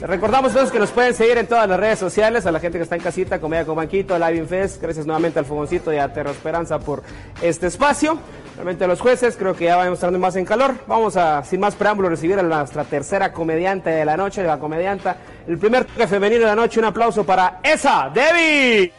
Recordamos entonces que nos pueden seguir en todas las redes sociales, a la gente que está en casita, Comedia con Banquito, Live Fest, gracias nuevamente al Fogoncito y a Terra Esperanza por este espacio. Realmente los jueces, creo que ya vamos entrando más en calor. Vamos a, sin más preámbulo, recibir a nuestra tercera comediante de la noche, la comedianta, el primer toque femenino de la noche. Un aplauso para esa, Debbie.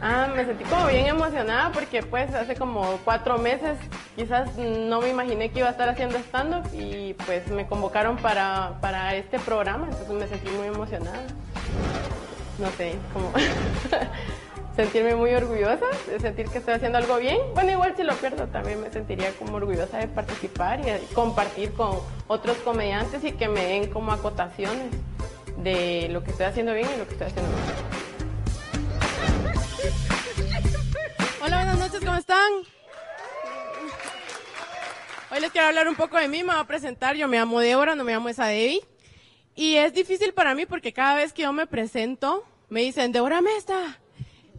Ah, me sentí como bien emocionada porque pues hace como cuatro meses quizás no me imaginé que iba a estar haciendo stand-up y pues me convocaron para, para este programa, entonces me sentí muy emocionada. No sé, como sentirme muy orgullosa sentir que estoy haciendo algo bien. Bueno, igual si lo pierdo también me sentiría como orgullosa de participar y compartir con otros comediantes y que me den como acotaciones de lo que estoy haciendo bien y lo que estoy haciendo mal. Hoy les quiero hablar un poco de mí, me voy a presentar, yo me llamo Débora, no me llamo esa Debbie. Y es difícil para mí porque cada vez que yo me presento, me dicen, Débora Mesta.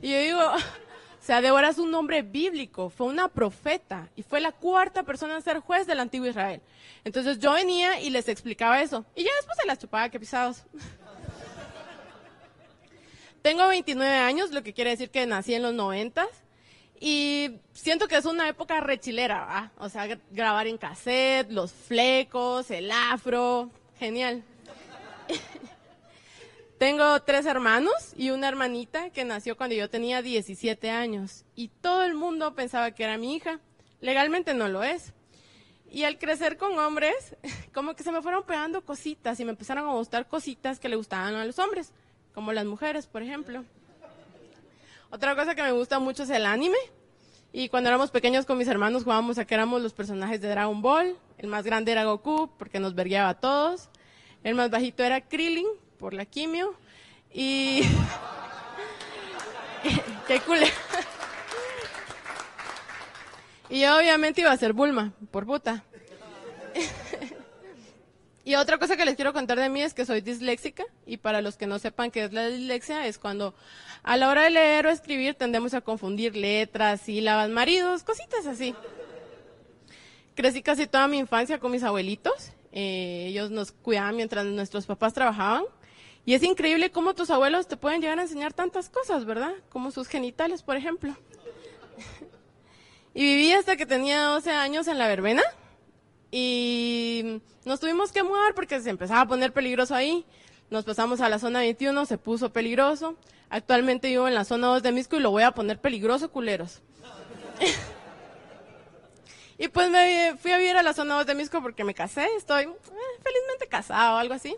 Y yo digo, o sea, Débora es un nombre bíblico, fue una profeta y fue la cuarta persona en ser juez del antiguo Israel. Entonces yo venía y les explicaba eso. Y ya después se las chupaba que pisados. Tengo 29 años, lo que quiere decir que nací en los 90 y siento que es una época rechilera, ¿va? O sea, grabar en cassette, los flecos, el afro, genial. Tengo tres hermanos y una hermanita que nació cuando yo tenía 17 años. Y todo el mundo pensaba que era mi hija. Legalmente no lo es. Y al crecer con hombres, como que se me fueron pegando cositas y me empezaron a gustar cositas que le gustaban a los hombres como las mujeres, por ejemplo. Otra cosa que me gusta mucho es el anime. Y cuando éramos pequeños con mis hermanos jugábamos a que éramos los personajes de Dragon Ball. El más grande era Goku, porque nos vergueaba a todos. El más bajito era Krillin, por la quimio. Y... ¡Qué cool! y yo obviamente iba a ser Bulma, por puta. Y otra cosa que les quiero contar de mí es que soy disléxica y para los que no sepan qué es la dislexia es cuando a la hora de leer o escribir tendemos a confundir letras, sílabas, maridos, cositas así. Crecí casi toda mi infancia con mis abuelitos. Eh, ellos nos cuidaban mientras nuestros papás trabajaban. Y es increíble cómo tus abuelos te pueden llegar a enseñar tantas cosas, ¿verdad? Como sus genitales, por ejemplo. y viví hasta que tenía 12 años en la verbena y nos tuvimos que mudar porque se empezaba a poner peligroso ahí. Nos pasamos a la zona 21, se puso peligroso. Actualmente vivo en la zona 2 de Misco y lo voy a poner peligroso, culeros. y pues me fui a vivir a la zona 2 de Misco porque me casé, estoy eh, felizmente casado o algo así.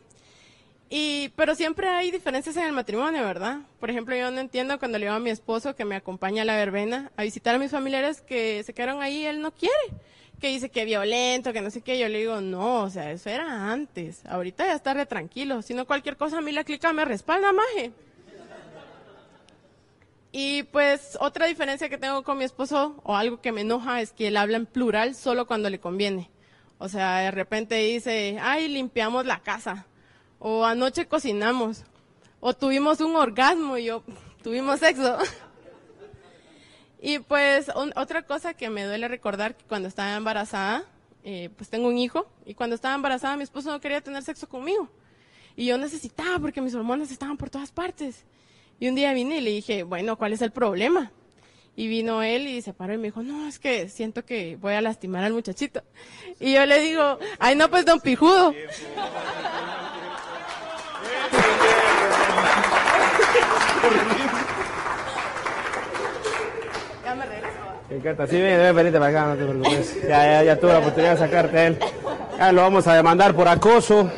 Y, pero siempre hay diferencias en el matrimonio, ¿verdad? Por ejemplo, yo no entiendo cuando le digo a mi esposo que me acompaña a la verbena a visitar a mis familiares que se quedaron ahí, él no quiere que dice que violento, que no sé qué, yo le digo, no, o sea, eso era antes, ahorita ya está tranquilo, si no cualquier cosa a mí la clica me respalda, maje. Y pues otra diferencia que tengo con mi esposo, o algo que me enoja, es que él habla en plural solo cuando le conviene. O sea, de repente dice, ay, limpiamos la casa, o anoche cocinamos, o tuvimos un orgasmo y yo, tuvimos sexo. Y pues otra cosa que me duele recordar que cuando estaba embarazada, eh, pues tengo un hijo, y cuando estaba embarazada mi esposo no quería tener sexo conmigo. Y yo necesitaba porque mis hormonas estaban por todas partes. Y un día vine y le dije, bueno, ¿cuál es el problema? Y vino él y se paró y me dijo, no, es que siento que voy a lastimar al muchachito. Y yo le digo, ay no, pues don Pijudo. Ya me regreso. Encanta. Sí, ven, ven, venite para acá. Ya, ya, tuve la oportunidad de sacarte él. Lo vamos a demandar por acoso.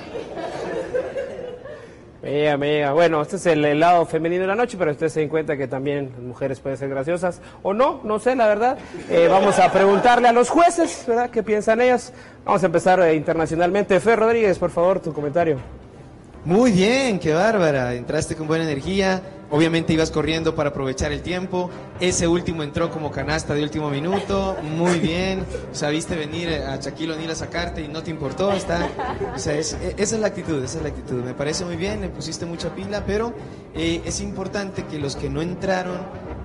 Me llega. Bueno, este es el, lado femenino de la noche, pero usted se den cuenta que también las mujeres pueden ser graciosas. O no, no sé, la verdad. Eh, vamos a preguntarle a los jueces, ¿verdad? ¿Qué piensan ellas? Vamos a empezar eh, internacionalmente. Fer Rodríguez, por favor, tu comentario. Muy bien, qué bárbara. Entraste con buena energía. Obviamente ibas corriendo para aprovechar el tiempo. Ese último entró como canasta de último minuto. Muy bien. Sabiste venir a Shaquille O'Neal a sacarte y no te importó. Está, o sea, es- e- esa es la actitud, esa es la actitud. Me parece muy bien, le pusiste mucha pila, pero eh, es importante que los que no entraron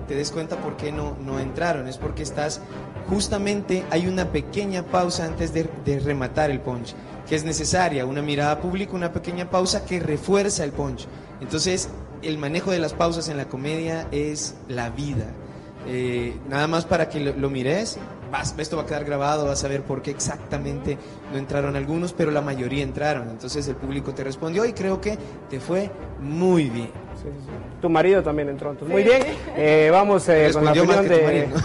te des cuenta por qué no, no entraron. Es porque estás, justamente hay una pequeña pausa antes de, de rematar el punch, que es necesaria, una mirada pública, una pequeña pausa que refuerza el punch. Entonces, el manejo de las pausas en la comedia es la vida. Eh, nada más para que lo, lo mires, vas, esto va a quedar grabado, vas a ver por qué exactamente no entraron algunos, pero la mayoría entraron. Entonces el público te respondió y creo que te fue muy bien. Sí, sí, sí. Tu marido también entró. Entonces, muy bien. Eh, vamos eh, con la opinión de. tu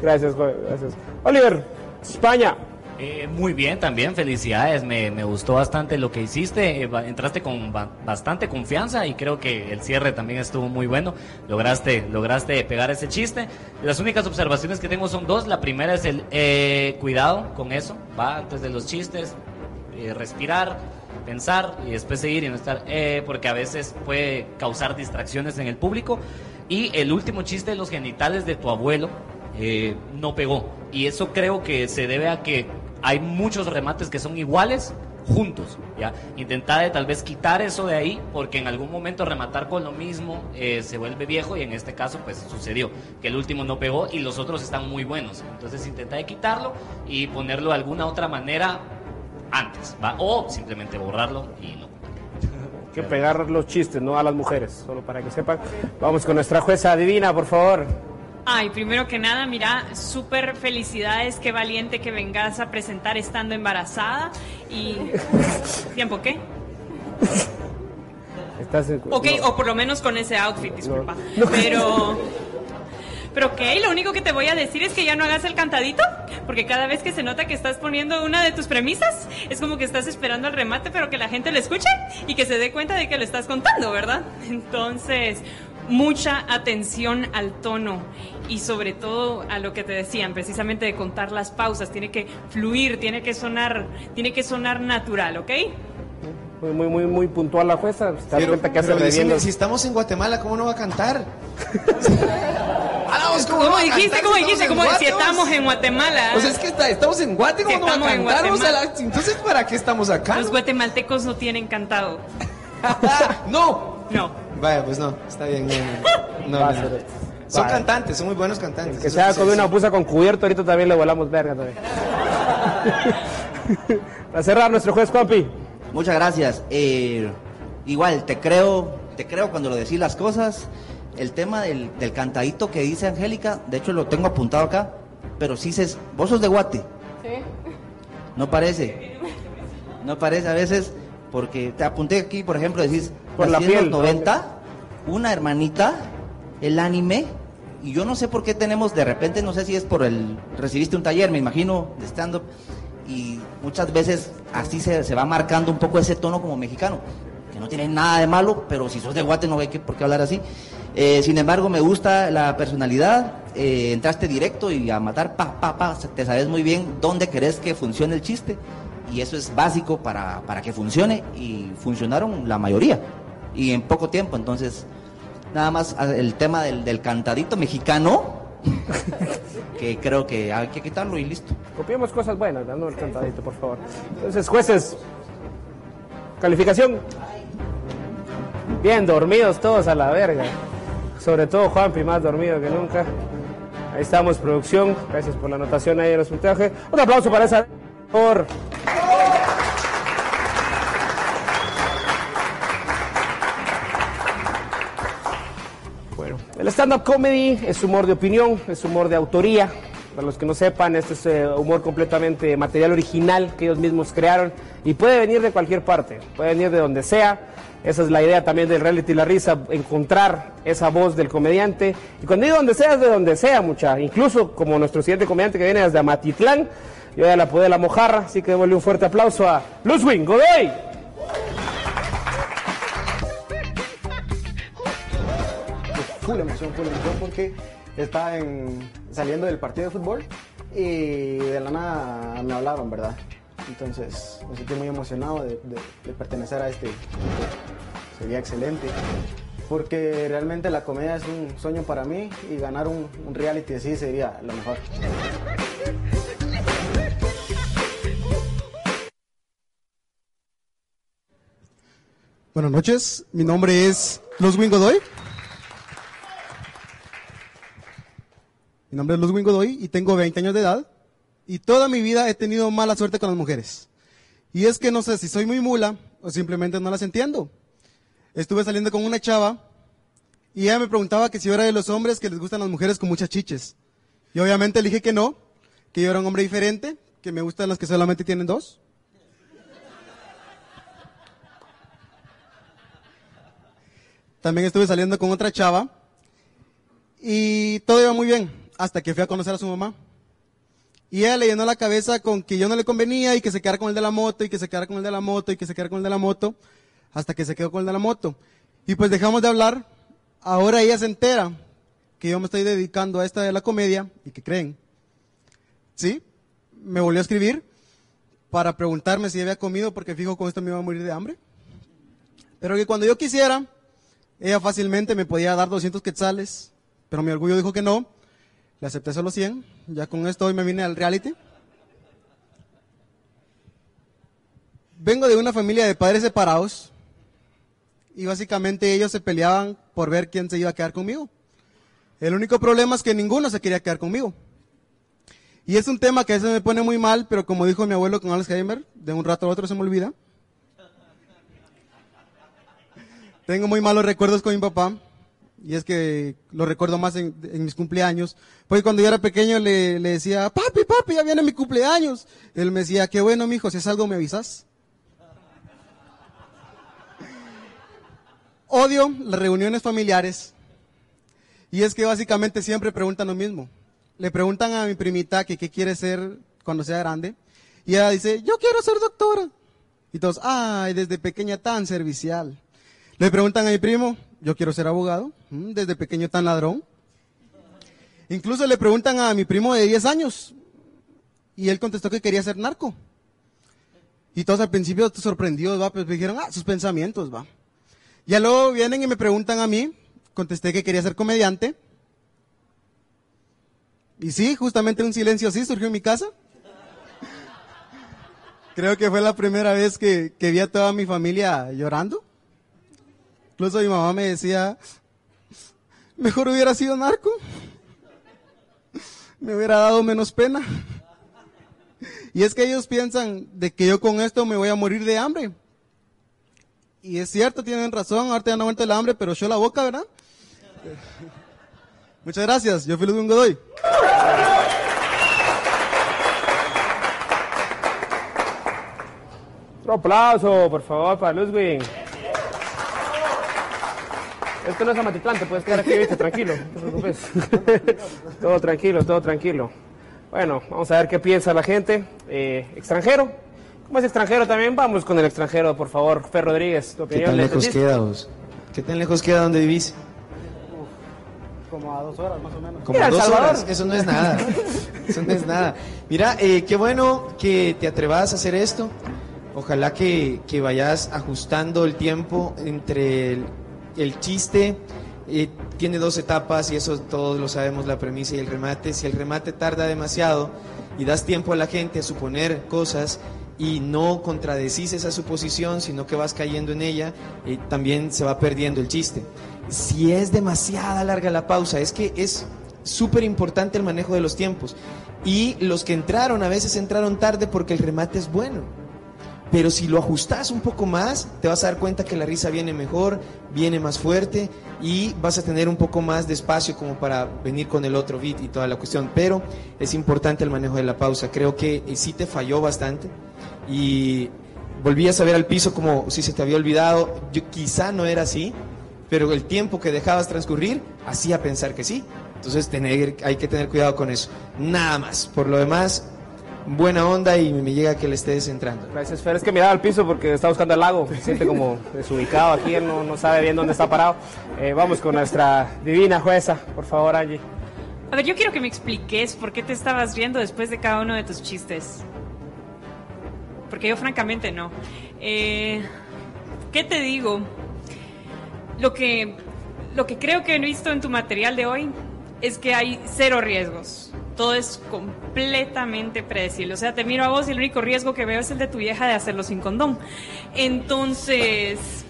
gracias, gracias. Oliver, España. Eh, muy bien, también felicidades, me, me gustó bastante lo que hiciste, eh, entraste con ba- bastante confianza y creo que el cierre también estuvo muy bueno, lograste, lograste pegar ese chiste. Las únicas observaciones que tengo son dos, la primera es el eh, cuidado con eso, va antes de los chistes, eh, respirar, pensar y después seguir y no estar, eh, porque a veces puede causar distracciones en el público. Y el último chiste de los genitales de tu abuelo no pegó. Y eso creo que se debe a que hay muchos remates que son iguales juntos, ¿ya? Intentar de tal vez quitar eso de ahí, porque en algún momento rematar con lo mismo eh, se vuelve viejo y en este caso pues sucedió, que el último no pegó y los otros están muy buenos. Entonces intenta de quitarlo y ponerlo de alguna otra manera antes, ¿va? O simplemente borrarlo y no. Que pegar los chistes, no a las mujeres, solo para que sepan. Vamos con nuestra jueza divina, por favor. Ay, primero que nada, mira, súper felicidades, qué valiente que vengas a presentar estando embarazada y... ¿Tiempo qué? Estás en- Ok, no. o por lo menos con ese outfit, disculpa. Pero... Pero ok, lo único que te voy a decir es que ya no hagas el cantadito, porque cada vez que se nota que estás poniendo una de tus premisas, es como que estás esperando el remate, pero que la gente lo escuche y que se dé cuenta de que lo estás contando, ¿verdad? Entonces, mucha atención al tono y sobre todo a lo que te decían, precisamente de contar las pausas, tiene que fluir, tiene que sonar, tiene que sonar natural, ¿ok? Muy, muy, muy, muy puntual la jueza. Da Pero, cuenta que hace pero decime, si estamos en Guatemala, ¿cómo no va a cantar? Vamos, ¿cómo, ¿Cómo no va a dijiste? ¿Cómo dijiste? Como si estamos en Guatemala. O sea, es que está- estamos en Guate, ¿cómo Si no va a estamos en cantar? O sea, Guatemala. la- entonces, ¿para qué estamos acá? Los guatemaltecos no tienen cantado. ¡No! No. Vaya, pues no, está bien. No, no, Va a no. Son cantantes, son muy buenos cantantes. Que se haga sí, una pusa con cubierto, ahorita también le volamos verga también. Para cerrar, nuestro juez Juanpi. Muchas gracias. Eh, igual, te creo, te creo cuando lo decís las cosas. El tema del, del cantadito que dice Angélica, de hecho lo tengo apuntado acá, pero sí dices, vos sos de Guate. Sí. No parece. No parece a veces, porque te apunté aquí, por ejemplo, decís, Por la en los ¿no? 90, una hermanita, el anime, y yo no sé por qué tenemos, de repente, no sé si es por el, recibiste un taller, me imagino, de stand-up, y muchas veces así se, se va marcando un poco ese tono como mexicano, que no tiene nada de malo, pero si sos de Guate no hay que, por qué hablar así. Eh, sin embargo, me gusta la personalidad, eh, entraste directo y a matar, pa, pa, pa, te sabes muy bien dónde querés que funcione el chiste, y eso es básico para, para que funcione, y funcionaron la mayoría, y en poco tiempo, entonces, nada más el tema del, del cantadito mexicano, que creo que hay que quitarlo y listo. Copiemos cosas buenas, dando el cantadito, por favor. Entonces, jueces, calificación. Bien, dormidos todos a la verga. Sobre todo Juanpi, más dormido que nunca. Ahí estamos, producción. Gracias por la anotación ahí en los puntajes. Un aplauso para esa. Por. Bueno, el stand-up comedy es humor de opinión, es humor de autoría. Para los que no sepan, este es eh, humor completamente material original que ellos mismos crearon y puede venir de cualquier parte, puede venir de donde sea. Esa es la idea también del reality La Risa, encontrar esa voz del comediante. Y cuando digo donde sea, es de donde sea, mucha. Incluso como nuestro siguiente comediante que viene desde Amatitlán, yo ya la pude la mojarra, así que démosle un fuerte aplauso a Luzwin Godoy. full emoción, full emoción porque estaba en- saliendo del partido de fútbol y de la nada me hablaron, ¿verdad? Entonces me sentí muy emocionado de, pertenecer a este. Sería excelente porque realmente la comedia es un sueño para mí y ganar un, reality así sería lo mejor. Buenas noches, mi nombre es Luzwin Godoy. Mi nombre es Luzwin Godoy y tengo 20 años de edad y toda mi vida he tenido mala suerte con las mujeres. Y es que no sé si soy muy mula o simplemente no las entiendo. Estuve saliendo con una chava y ella me preguntaba que si yo era de los hombres que les gustan las mujeres con muchas chiches. Y obviamente le dije que no, que yo era un hombre diferente, que me gustan las que solamente tienen dos. También estuve saliendo con otra chava y todo iba muy bien hasta que fui a conocer a su mamá. Y ella le llenó la cabeza con que yo no le convenía y que se quedara con el de la moto y que se quedara con el de la moto y que se quedara con el de la moto hasta que se quedó con el de la moto. Y pues dejamos de hablar. Ahora ella se entera que yo me estoy dedicando a esta de la comedia y que creen. ¿Sí? Me volvió a escribir para preguntarme si había comido porque fijo con esto me iba a morir de hambre. Pero que cuando yo quisiera, ella fácilmente me podía dar 200 quetzales, pero mi orgullo dijo que no. Le acepté solo 100. Ya con esto hoy me vine al reality. Vengo de una familia de padres separados y básicamente ellos se peleaban por ver quién se iba a quedar conmigo. El único problema es que ninguno se quería quedar conmigo. Y es un tema que a veces me pone muy mal, pero como dijo mi abuelo con Alzheimer, de un rato a otro se me olvida. Tengo muy malos recuerdos con mi papá. Y es que lo recuerdo más en, mis cumpleaños. Porque cuando yo era pequeño le, le decía, papi, papi, ya viene mi cumpleaños. Él me decía, qué bueno, mijo, si es algo me avisas. Odio las reuniones familiares. Y es que básicamente siempre preguntan lo mismo. Le preguntan a mi primita que qué quiere ser cuando sea grande. Y ella dice, yo quiero ser doctora. Y todos, ay, desde pequeña tan servicial. Le preguntan a mi primo, yo quiero ser abogado, Mm, desde pequeño tan ladrón. Incluso le preguntan a mi primo de 10 años y él contestó que quería ser narco. Y todos al principio sorprendidos, va, pues dijeron, ah, sus pensamientos, va. Ya luego vienen y me preguntan a mí, contesté que quería ser comediante. Y sí, justamente un silencio así surgió en mi casa. Creo que fue la primera vez que, que vi a toda mi familia llorando. Incluso mi mamá me decía, mejor hubiera sido narco. Me hubiera dado menos pena. Y es que ellos piensan de que yo con esto me voy a morir de hambre. Y es cierto, tienen razón, ahorita ya no aguanto el hambre, pero yo la boca, ¿verdad? Muchas gracias, yo fui Ludwig Godoy. Otro aplauso, por favor, para Ludwig. Esto no es Amatitlán, te puedes quedar aquí, viste, tranquilo, no te preocupes. todo tranquilo, todo tranquilo. Bueno, vamos a ver qué piensa la gente. Eh, ¿Extranjero? ¿Cómo es extranjero también? Vamos con el extranjero, por favor. Fer Rodríguez, tu ¿Qué opinión. tan ¿le lejos queda vos? ¿Qué tan lejos queda donde vivís? Como a dos horas más o menos. Como Mira, El dos Salvador. horas. Eso no es nada. Eso no es nada. Mira, eh, qué bueno que te atrevas a hacer esto. Ojalá que, que vayas ajustando el tiempo entre el, el chiste. eh, tiene dos etapas y eso todos lo sabemos, la premisa y el remate. Si el remate tarda demasiado y das tiempo a la gente a suponer cosas y no contradecís esa suposición, sino que vas cayendo en ella, eh, también se va perdiendo el chiste. Si es demasiada larga la pausa, es que es súper importante el manejo de los tiempos. Y los que entraron a veces entraron tarde porque el remate es bueno. Pero si lo ajustas un poco más, te vas a dar cuenta que la risa viene mejor, viene más fuerte y vas a tener un poco más de espacio como para venir con el otro beat y toda la cuestión. Pero es importante el manejo de la pausa. Creo que eh, sí te falló bastante y volvías a ver al piso como si se te había olvidado. Yo, quizá no era así, pero el tiempo que dejabas transcurrir hacía pensar que sí. Entonces tener, hay que tener cuidado con eso. Nada más. Por lo demás, buena onda y me llega que le estés entrando. Gracias, Fer. Es que miraba al piso porque está buscando el lago. Se siente como desubicado aquí, él no, no sabe bien dónde está parado. Eh, vamos con nuestra divina jueza, por favor, Angie. A ver, yo quiero que me expliques por qué te estabas riendo después de cada uno de tus chistes. Porque yo francamente no. Eh, ¿Qué te digo? Lo que, lo que creo que he visto en tu material de hoy es que hay cero riesgos. Todo es completamente predecible. O sea, te miro a vos y el único riesgo que veo es el de tu vieja de hacerlo sin condón. Entonces,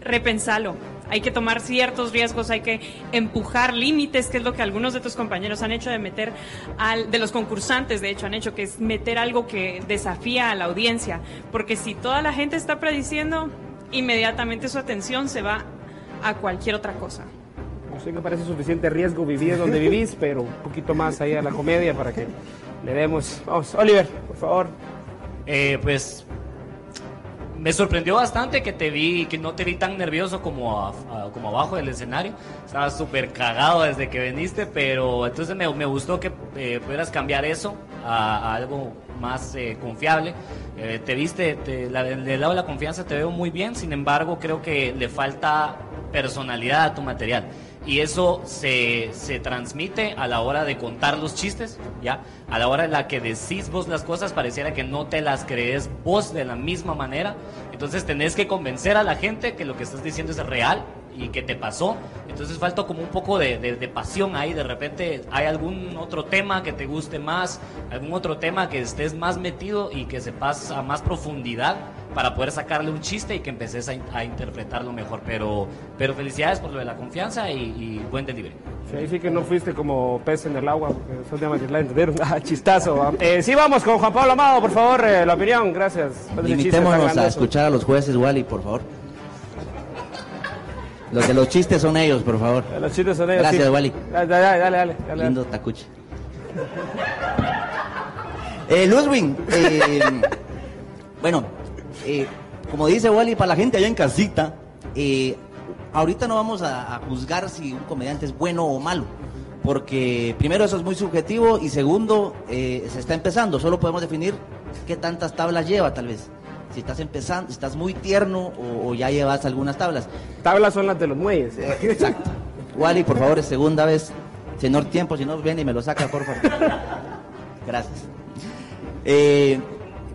repensalo. Hay que tomar ciertos riesgos, hay que empujar límites, que es lo que algunos de tus compañeros han hecho de meter al, de los concursantes, de hecho, han hecho, que es meter algo que desafía a la audiencia. Porque si toda la gente está prediciendo, inmediatamente su atención se va a cualquier otra cosa. No sé, me parece suficiente riesgo vivir donde vivís, pero un poquito más ahí a la comedia para que le demos. Vamos, Oliver, por favor. Eh, pues me sorprendió bastante que te vi, que no te vi tan nervioso como, como abajo del escenario. Estaba súper cagado desde que viniste, pero entonces me, me gustó que eh, pudieras cambiar eso a, a algo más eh, confiable. Eh, te viste, te, la, del lado de la confianza te veo muy bien, sin embargo creo que le falta personalidad a tu material. Y eso se, se transmite a la hora de contar los chistes, ¿ya? A la hora en la que decís vos las cosas, pareciera que no te las crees vos de la misma manera. Entonces tenés que convencer a la gente que lo que estás diciendo es real y que te pasó. Entonces falta como un poco de, de- de pasión ahí. De repente hay algún otro tema que te guste más, algún otro tema que estés más metido y que sepas a más profundidad para poder sacarle un chiste y que empeces a, a interpretarlo mejor. Pero, pero felicidades por lo de la confianza y, y buen delivery. Sí, ahí sí que no fuiste como pez en el agua, porque son temas que la entendieron. Ah, chistazo. va. Eh, sí, vamos con Juan Pablo Amado, por favor, eh, la opinión, gracias. Limitémonos a escuchar a los jueces, Wally, por favor. Los de los chistes son ellos, por favor. Los chistes son ellos. Gracias, sí. Wally. Dale, dale, dale. dale, dale. Lindo tacuche. Eh, Ludwig, eh, bueno, eh, como dice Wally, para la gente allá en casita, eh, ahorita no vamos a, a juzgar si un comediante es bueno o malo, porque primero eso es muy subjetivo y segundo, eh, se está empezando, solo podemos definir qué tantas tablas lleva tal vez. Si estás empezando, si estás muy tierno o, o ya llevas algunas tablas. Tablas son las de los muelles. Exacto. Wally, por favor, es segunda vez. Señor Tiempo, si no viene y me lo saca, por favor. Gracias. Eh,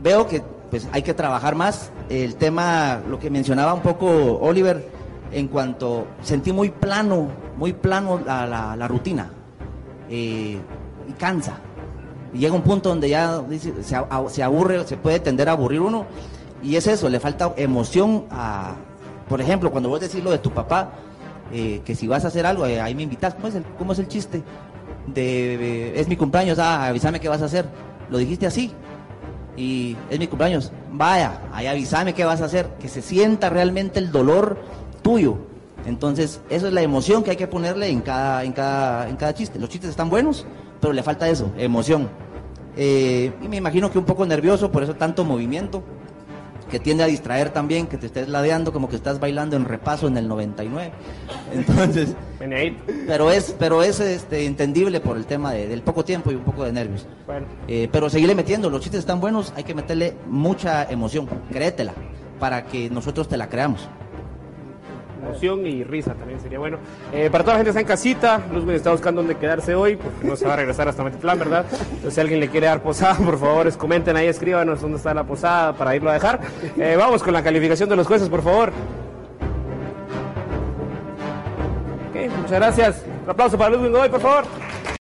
veo que pues hay que trabajar más. El tema, lo que mencionaba un poco Oliver, en cuanto sentí muy plano, muy plano la, la- la rutina. Eh, y cansa. Y llega un punto donde ya dice, se aburre, se puede tender a aburrir uno. Y es eso, le falta emoción a, por ejemplo, cuando vos decís lo de tu papá, eh, que si vas a hacer algo, eh, ahí me invitas, ¿cómo es el, cómo es el chiste? De, de- es mi cumpleaños, ah, avísame qué vas a hacer. Lo dijiste así. Y es mi cumpleaños, vaya, ahí avísame qué vas a hacer, que se sienta realmente el dolor tuyo. Entonces, eso es la emoción que hay que ponerle en cada, en cada, en cada chiste. Los chistes están buenos, pero le falta eso, emoción. Eh, y me imagino que un poco nervioso, por eso tanto movimiento, que tiende a distraer también, que te estés ladeando como que estás bailando en repaso en el 99. Entonces, pero es, pero es este, entendible por el tema de- del poco tiempo y un poco de nervios. Bueno. Eh, pero seguirle metiendo, los chistes están buenos, hay que meterle mucha emoción, créetela, para que nosotros te la creamos. Emoción y risa también sería bueno. Eh, para toda la gente que está en casita, Luzwin está buscando dónde quedarse hoy, porque no se va a regresar hasta Metitlán, ¿verdad? Entonces, si alguien le quiere dar posada, por favor, comenten ahí, escríbanos dónde está la posada para irlo a dejar. Eh, vamos con la calificación de los jueces, por favor. Ok, muchas gracias. Un aplauso para Ludwig Godoy, por favor.